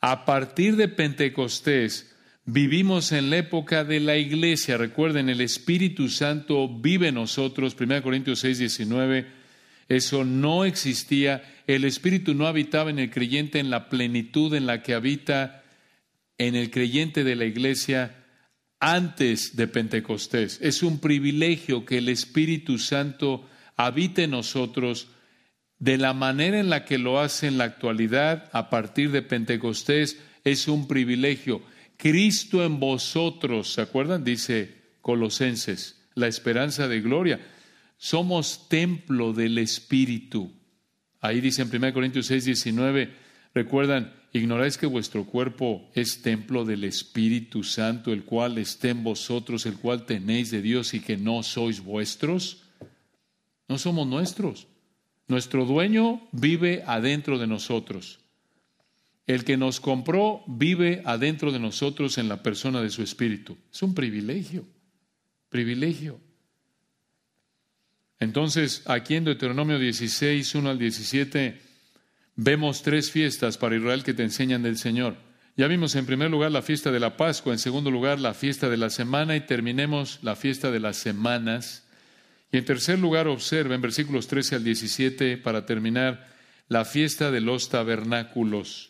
Speaker 1: A partir de Pentecostés, vivimos en la época de la iglesia. Recuerden, el Espíritu Santo vive en nosotros, 1 Corintios 6, 19. Eso no existía. El Espíritu no habitaba en el creyente en la plenitud en la que habita en el creyente de la iglesia antes de Pentecostés. Es un privilegio que el Espíritu Santo habite en nosotros de la manera en la que lo hace en la actualidad a partir de Pentecostés. Es un privilegio. Cristo en vosotros, ¿se acuerdan? Dice Colosenses, la esperanza de gloria. Somos templo del Espíritu. Ahí dice en 1 Corintios 6, 19, recuerdan, ¿Ignoráis que vuestro cuerpo es templo del Espíritu Santo, el cual esté en vosotros, el cual tenéis de Dios y que no sois vuestros? No somos nuestros. Nuestro dueño vive adentro de nosotros. El que nos compró vive adentro de nosotros en la persona de su Espíritu. Es un privilegio, privilegio. Entonces, aquí en Deuteronomio 16, 1 al 17, Vemos tres fiestas para Israel que te enseñan del Señor. Ya vimos en primer lugar la fiesta de la Pascua, en segundo lugar la fiesta de la semana y terminemos la fiesta de las semanas. Y en tercer lugar observa en versículos 13 al 17 para terminar la fiesta de los tabernáculos.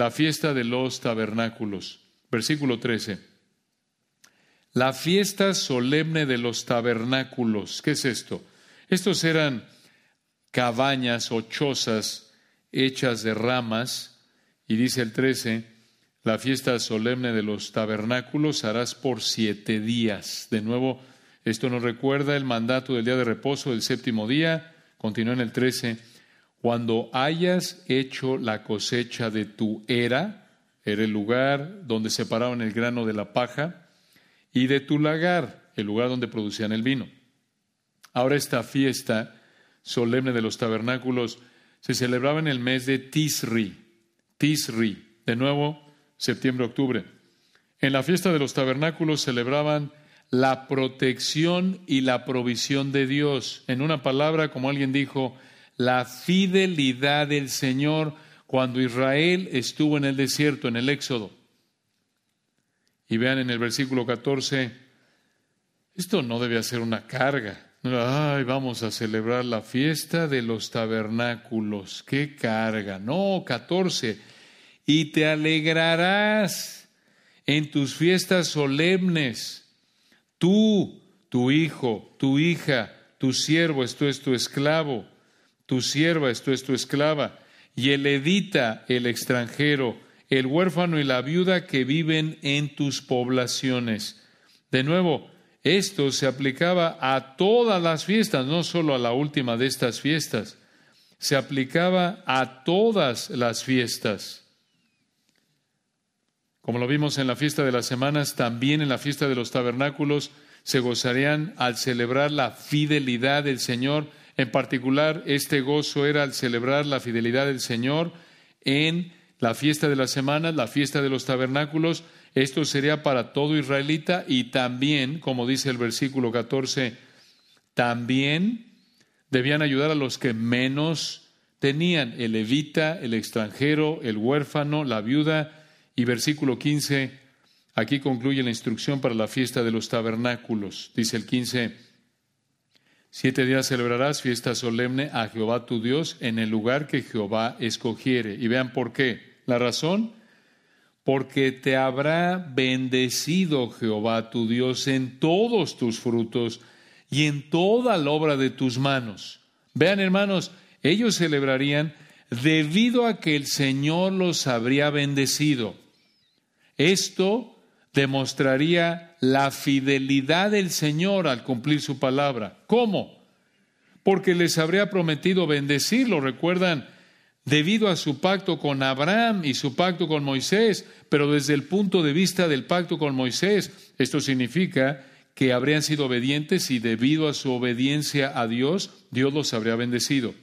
Speaker 1: La fiesta de los tabernáculos. Versículo 13. La fiesta solemne de los tabernáculos. ¿Qué es esto? Estos eran cabañas o chozas hechas de ramas, y dice el 13, la fiesta solemne de los tabernáculos harás por siete días. De nuevo, esto nos recuerda el mandato del día de reposo del séptimo día. Continúa en el 13, cuando hayas hecho la cosecha de tu era, era el lugar donde separaban el grano de la paja, y de tu lagar, el lugar donde producían el vino. Ahora esta fiesta solemne de los tabernáculos se celebraba en el mes de Tisri, Tisri, de nuevo, septiembre-octubre. En la fiesta de los tabernáculos celebraban la protección y la provisión de Dios. En una palabra, como alguien dijo, la fidelidad del Señor cuando Israel estuvo en el desierto, en el Éxodo. Y vean en el versículo 14, esto no debe ser una carga. Ay, vamos a celebrar la fiesta de los tabernáculos. ¡Qué carga! No, 14. Y te alegrarás en tus fiestas solemnes. Tú, tu hijo, tu hija, tu siervo, esto es tu esclavo, tu sierva, esto es tu esclava, y el edita, el extranjero, el huérfano y la viuda que viven en tus poblaciones. De nuevo, esto se aplicaba a todas las fiestas, no solo a la última de estas fiestas, se aplicaba a todas las fiestas. Como lo vimos en la fiesta de las semanas, también en la fiesta de los tabernáculos se gozarían al celebrar la fidelidad del Señor. En particular, este gozo era al celebrar la fidelidad del Señor en la fiesta de las semanas, la fiesta de los tabernáculos, esto sería para todo israelita y también, como dice el versículo 14, también debían ayudar a los que menos tenían, el levita, el extranjero, el huérfano, la viuda. Y versículo 15, aquí concluye la instrucción para la fiesta de los tabernáculos. Dice el 15, Siete días celebrarás fiesta solemne a Jehová tu Dios en el lugar que Jehová escogiere. Y vean por qué. La razón, porque te habrá bendecido Jehová tu Dios en todos tus frutos y en toda la obra de tus manos. Vean, hermanos, ellos celebrarían debido a que el Señor los habría bendecido. Esto demostraría la fidelidad del Señor al cumplir su palabra. ¿Cómo? Porque les habría prometido bendecirlo, recuerdan, debido a su pacto con Abraham y su pacto con Moisés, pero desde el punto de vista del pacto con Moisés, esto significa que habrían sido obedientes y debido a su obediencia a Dios, Dios los habría bendecido.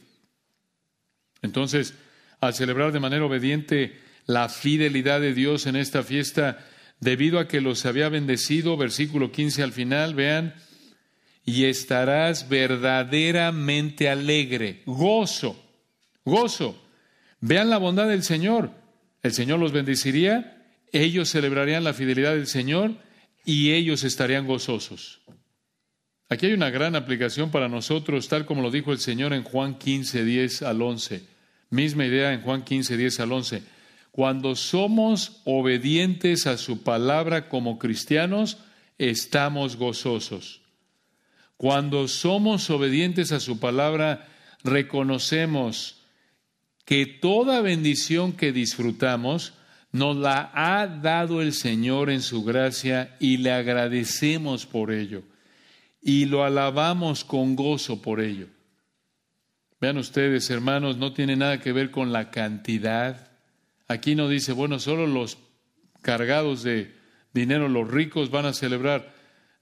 Speaker 1: Entonces, al celebrar de manera obediente la fidelidad de Dios en esta fiesta, debido a que los había bendecido, versículo 15 al final, vean, y estarás verdaderamente alegre, gozo, gozo. Vean la bondad del Señor. El Señor los bendeciría, ellos celebrarían la fidelidad del Señor y ellos estarían gozosos. Aquí hay una gran aplicación para nosotros, tal como lo dijo el Señor en Juan 15, 10 al 11. Misma idea en Juan 15, 10 al 11. Cuando somos obedientes a su palabra como cristianos, estamos gozosos. Cuando somos obedientes a su palabra, reconocemos que toda bendición que disfrutamos nos la ha dado el Señor en su gracia y le agradecemos por ello y lo alabamos con gozo por ello. Vean ustedes, hermanos, no tiene nada que ver con la cantidad Aquí no dice, bueno, solo los cargados de dinero, los ricos van a celebrar.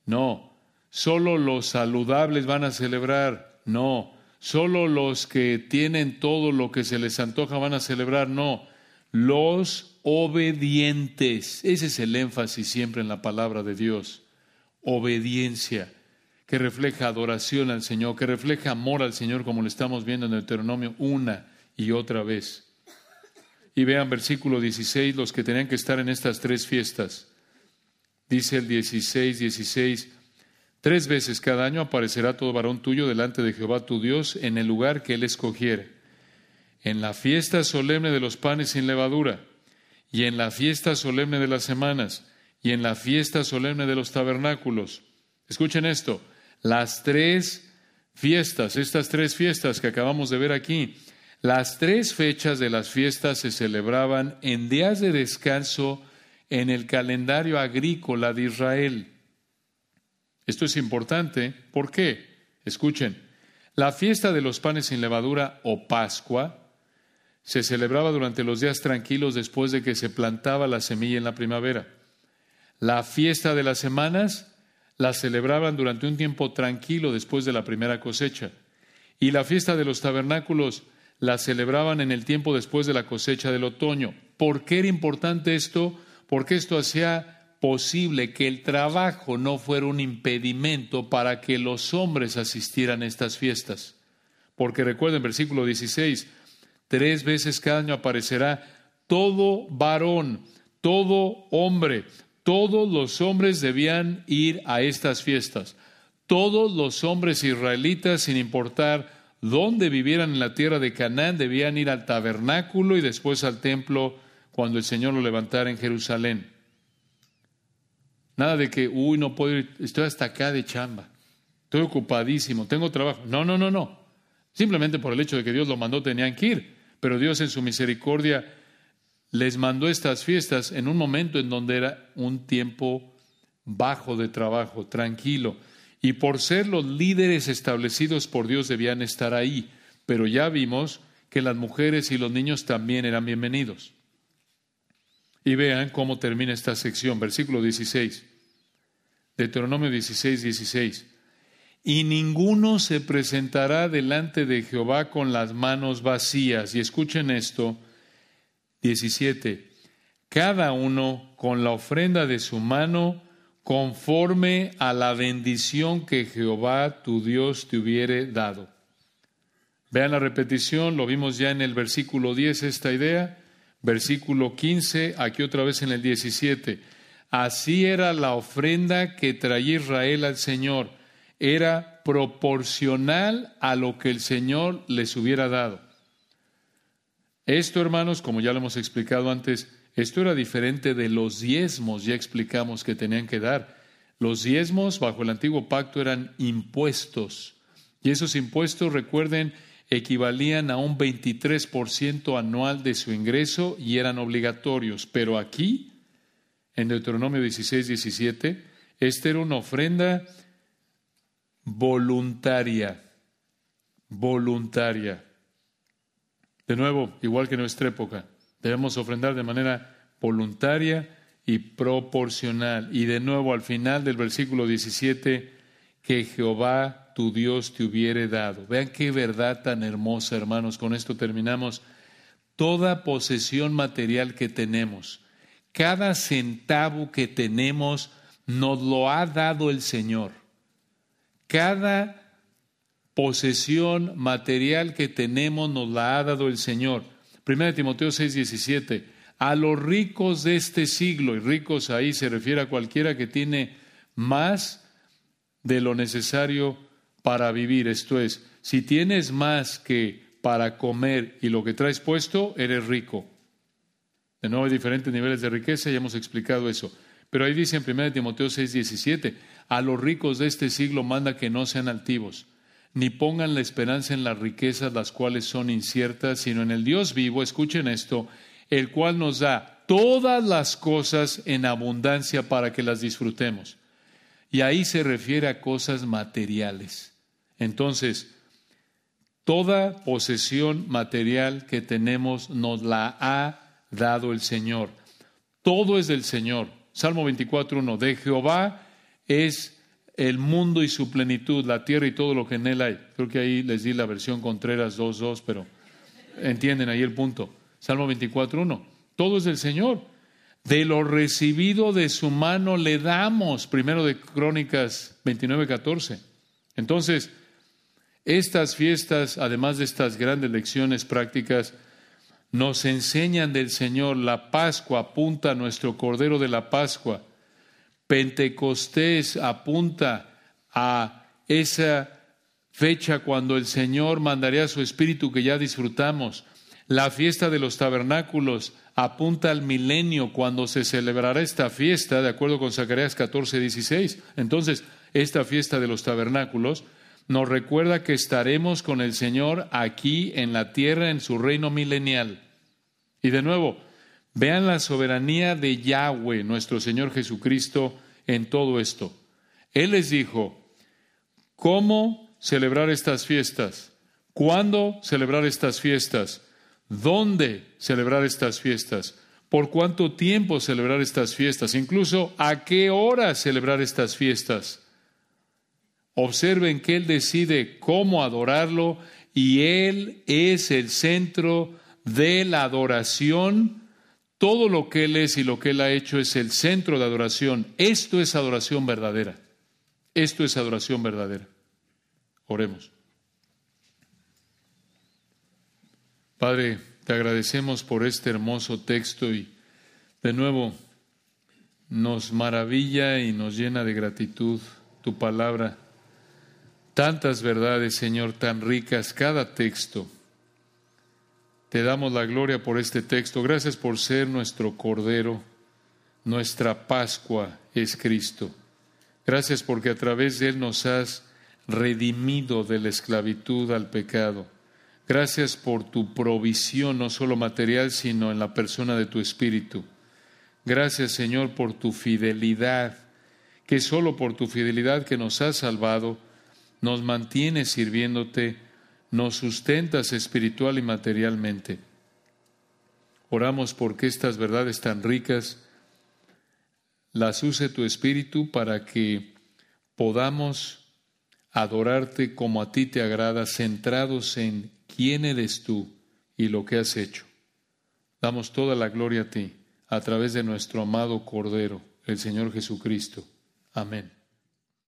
Speaker 1: No, solo los saludables van a celebrar. No, solo los que tienen todo lo que se les antoja van a celebrar. No, los obedientes. Ese es el énfasis siempre en la palabra de Dios. Obediencia, que refleja adoración al Señor, que refleja amor al Señor, como lo estamos viendo en Deuteronomio una y otra vez. Y vean versículo 16, los que tenían que estar en estas tres fiestas. Dice el 16, 16, tres veces cada año aparecerá todo varón tuyo delante de Jehová tu Dios en el lugar que él escogiere. En la fiesta solemne de los panes sin levadura, y en la fiesta solemne de las semanas, y en la fiesta solemne de los tabernáculos. Escuchen esto, las tres fiestas, estas tres fiestas que acabamos de ver aquí, las tres fechas de las fiestas se celebraban en días de descanso en el calendario agrícola de Israel. Esto es importante. ¿Por qué? Escuchen, la fiesta de los panes sin levadura o Pascua se celebraba durante los días tranquilos después de que se plantaba la semilla en la primavera. La fiesta de las semanas la celebraban durante un tiempo tranquilo después de la primera cosecha. Y la fiesta de los tabernáculos la celebraban en el tiempo después de la cosecha del otoño. ¿Por qué era importante esto? Porque esto hacía posible que el trabajo no fuera un impedimento para que los hombres asistieran a estas fiestas. Porque recuerden, versículo 16, tres veces cada año aparecerá todo varón, todo hombre, todos los hombres debían ir a estas fiestas. Todos los hombres israelitas, sin importar donde vivieran en la tierra de Canaán debían ir al tabernáculo y después al templo cuando el Señor lo levantara en Jerusalén. Nada de que, uy, no puedo ir, estoy hasta acá de chamba, estoy ocupadísimo, tengo trabajo. No, no, no, no. Simplemente por el hecho de que Dios lo mandó tenían que ir, pero Dios en su misericordia les mandó estas fiestas en un momento en donde era un tiempo bajo de trabajo, tranquilo. Y por ser los líderes establecidos por Dios debían estar ahí, pero ya vimos que las mujeres y los niños también eran bienvenidos. Y vean cómo termina esta sección, versículo 16, Deuteronomio 16, 16. Y ninguno se presentará delante de Jehová con las manos vacías. Y escuchen esto, 17. Cada uno con la ofrenda de su mano conforme a la bendición que Jehová tu Dios te hubiere dado. Vean la repetición, lo vimos ya en el versículo 10 esta idea, versículo 15, aquí otra vez en el 17. Así era la ofrenda que traía Israel al Señor, era proporcional a lo que el Señor les hubiera dado. Esto, hermanos, como ya lo hemos explicado antes, esto era diferente de los diezmos, ya explicamos que tenían que dar. Los diezmos bajo el antiguo pacto eran impuestos. Y esos impuestos, recuerden, equivalían a un 23% anual de su ingreso y eran obligatorios. Pero aquí, en Deuteronomio 16, 17, esta era una ofrenda voluntaria. Voluntaria. De nuevo, igual que en nuestra época, debemos ofrendar de manera voluntaria y proporcional. Y de nuevo, al final del versículo 17, que Jehová tu Dios te hubiere dado. Vean qué verdad tan hermosa, hermanos. Con esto terminamos. Toda posesión material que tenemos, cada centavo que tenemos, nos lo ha dado el Señor. Cada posesión material que tenemos nos la ha dado el Señor. 1 Timoteo 6, 17. A los ricos de este siglo, y ricos ahí se refiere a cualquiera que tiene más de lo necesario para vivir. Esto es, si tienes más que para comer y lo que traes puesto, eres rico. De nuevo hay diferentes niveles de riqueza, ya hemos explicado eso. Pero ahí dice en 1 Timoteo 6, 17, a los ricos de este siglo manda que no sean altivos, ni pongan la esperanza en las riquezas, las cuales son inciertas, sino en el Dios vivo, escuchen esto, el cual nos da todas las cosas en abundancia para que las disfrutemos. Y ahí se refiere a cosas materiales. Entonces, toda posesión material que tenemos nos la ha dado el Señor. Todo es del Señor. Salmo 24.1, de Jehová es el mundo y su plenitud, la tierra y todo lo que en él hay. Creo que ahí les di la versión Contreras 2.2, pero entienden ahí el punto. Salmo 24.1, todo es del Señor. De lo recibido de su mano le damos, primero de Crónicas 29.14. Entonces, estas fiestas, además de estas grandes lecciones prácticas, nos enseñan del Señor. La Pascua apunta a nuestro Cordero de la Pascua. Pentecostés apunta a esa fecha cuando el Señor mandaría su Espíritu que ya disfrutamos. La fiesta de los tabernáculos apunta al milenio cuando se celebrará esta fiesta, de acuerdo con Zacarías 14, 16. Entonces, esta fiesta de los tabernáculos nos recuerda que estaremos con el Señor aquí en la tierra en su reino milenial. Y de nuevo, vean la soberanía de Yahweh, nuestro Señor Jesucristo, en todo esto. Él les dijo, ¿cómo celebrar estas fiestas? ¿Cuándo celebrar estas fiestas? ¿Dónde celebrar estas fiestas? ¿Por cuánto tiempo celebrar estas fiestas? Incluso a qué hora celebrar estas fiestas. Observen que Él decide cómo adorarlo y Él es el centro de la adoración. Todo lo que Él es y lo que Él ha hecho es el centro de adoración. Esto es adoración verdadera. Esto es adoración verdadera. Oremos. Padre, te agradecemos por este hermoso texto y de nuevo nos maravilla y nos llena de gratitud tu palabra Tantas verdades, Señor, tan ricas, cada texto. Te damos la gloria por este texto. Gracias por ser nuestro Cordero. Nuestra Pascua es Cristo. Gracias porque a través de Él nos has redimido de la esclavitud al pecado. Gracias por tu provisión, no solo material, sino en la persona de tu Espíritu. Gracias, Señor, por tu fidelidad, que solo por tu fidelidad que nos has salvado, nos mantienes sirviéndote, nos sustentas espiritual y materialmente. Oramos porque estas verdades tan ricas las use tu Espíritu para que podamos adorarte como a ti te agrada, centrados en quién eres tú y lo que has hecho. Damos toda la gloria a ti a través de nuestro amado Cordero, el Señor Jesucristo. Amén.